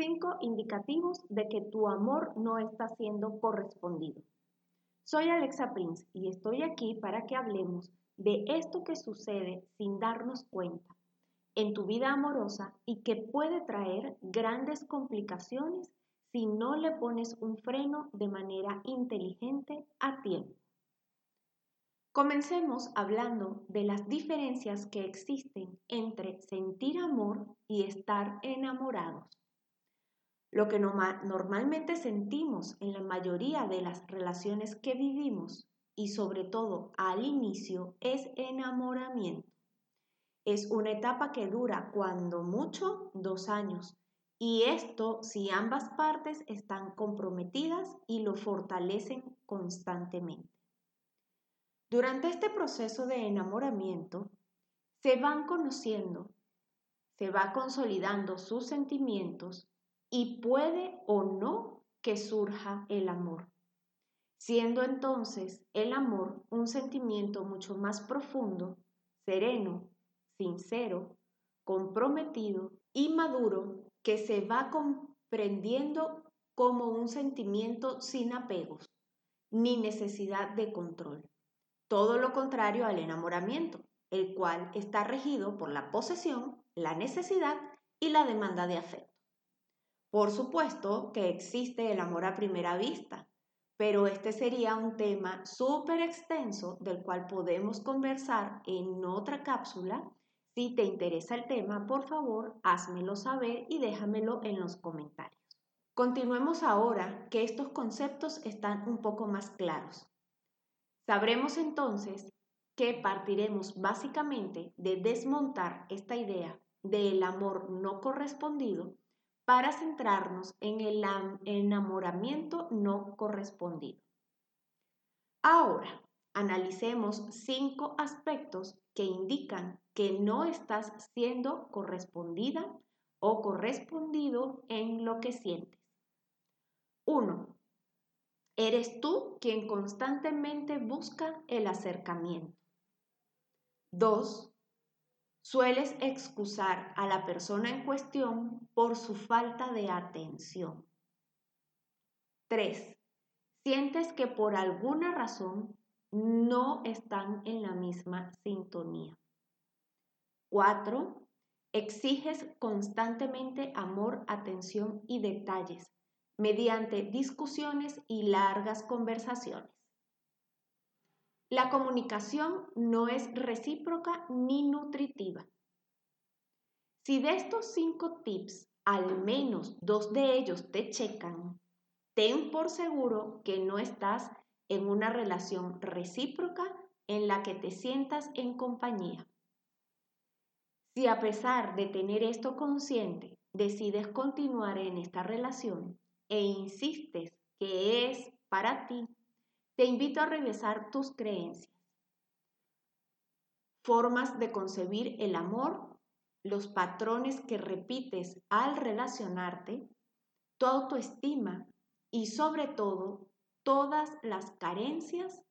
5 indicativos de que tu amor no está siendo correspondido. Soy Alexa Prince y estoy aquí para que hablemos de esto que sucede sin darnos cuenta en tu vida amorosa y que puede traer grandes complicaciones si no le pones un freno de manera inteligente a tiempo. Comencemos hablando de las diferencias que existen entre sentir amor y estar enamorados. Lo que normalmente sentimos en la mayoría de las relaciones que vivimos y sobre todo al inicio es enamoramiento. Es una etapa que dura cuando mucho dos años y esto si ambas partes están comprometidas y lo fortalecen constantemente. Durante este proceso de enamoramiento, se van conociendo, se va consolidando sus sentimientos y puede o no que surja el amor, siendo entonces el amor un sentimiento mucho más profundo, sereno, sincero, comprometido y maduro que se va comprendiendo como un sentimiento sin apegos ni necesidad de control. Todo lo contrario al enamoramiento, el cual está regido por la posesión, la necesidad y la demanda de afecto. Por supuesto que existe el amor a primera vista, pero este sería un tema súper extenso del cual podemos conversar en otra cápsula si te interesa el tema, por favor, házmelo saber y déjamelo en los comentarios. Continuemos ahora que estos conceptos están un poco más claros. Sabremos entonces que partiremos básicamente de desmontar esta idea del amor no correspondido para centrarnos en el enamoramiento no correspondido. Ahora, analicemos cinco aspectos que indican que no estás siendo correspondida o correspondido en lo que sientes. 1. Eres tú quien constantemente busca el acercamiento. 2. Sueles excusar a la persona en cuestión por su falta de atención. 3. Sientes que por alguna razón no están en la misma sintonía. 4. Exiges constantemente amor, atención y detalles mediante discusiones y largas conversaciones. La comunicación no es recíproca ni nutritiva. Si de estos cinco tips al menos dos de ellos te checan, ten por seguro que no estás en una relación recíproca en la que te sientas en compañía. Si a pesar de tener esto consciente, decides continuar en esta relación e insistes que es para ti, te invito a revisar tus creencias, formas de concebir el amor, los patrones que repites al relacionarte, tu autoestima y sobre todo todas las carencias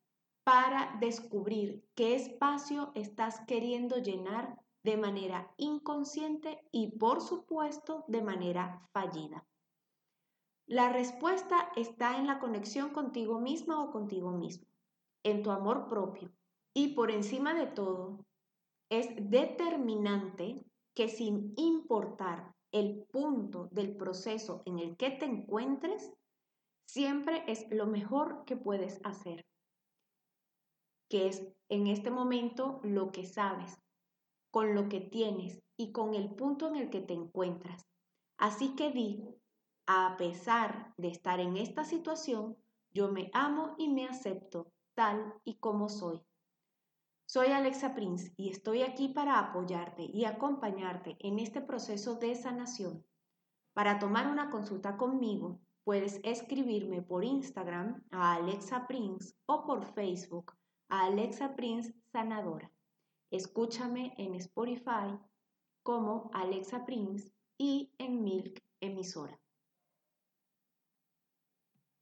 para descubrir qué espacio estás queriendo llenar de manera inconsciente y por supuesto de manera fallida. La respuesta está en la conexión contigo misma o contigo mismo, en tu amor propio. Y por encima de todo, es determinante que sin importar el punto del proceso en el que te encuentres, siempre es lo mejor que puedes hacer, que es en este momento lo que sabes, con lo que tienes y con el punto en el que te encuentras. Así que di, a pesar de estar en esta situación, yo me amo y me acepto tal y como soy. Soy Alexa Prince y estoy aquí para apoyarte y acompañarte en este proceso de sanación. Para tomar una consulta conmigo, puedes escribirme por Instagram a Alexa Prince o por Facebook a Alexa Prince Sanadora. Escúchame en Spotify como Alexa Prince y en Milk Emisora.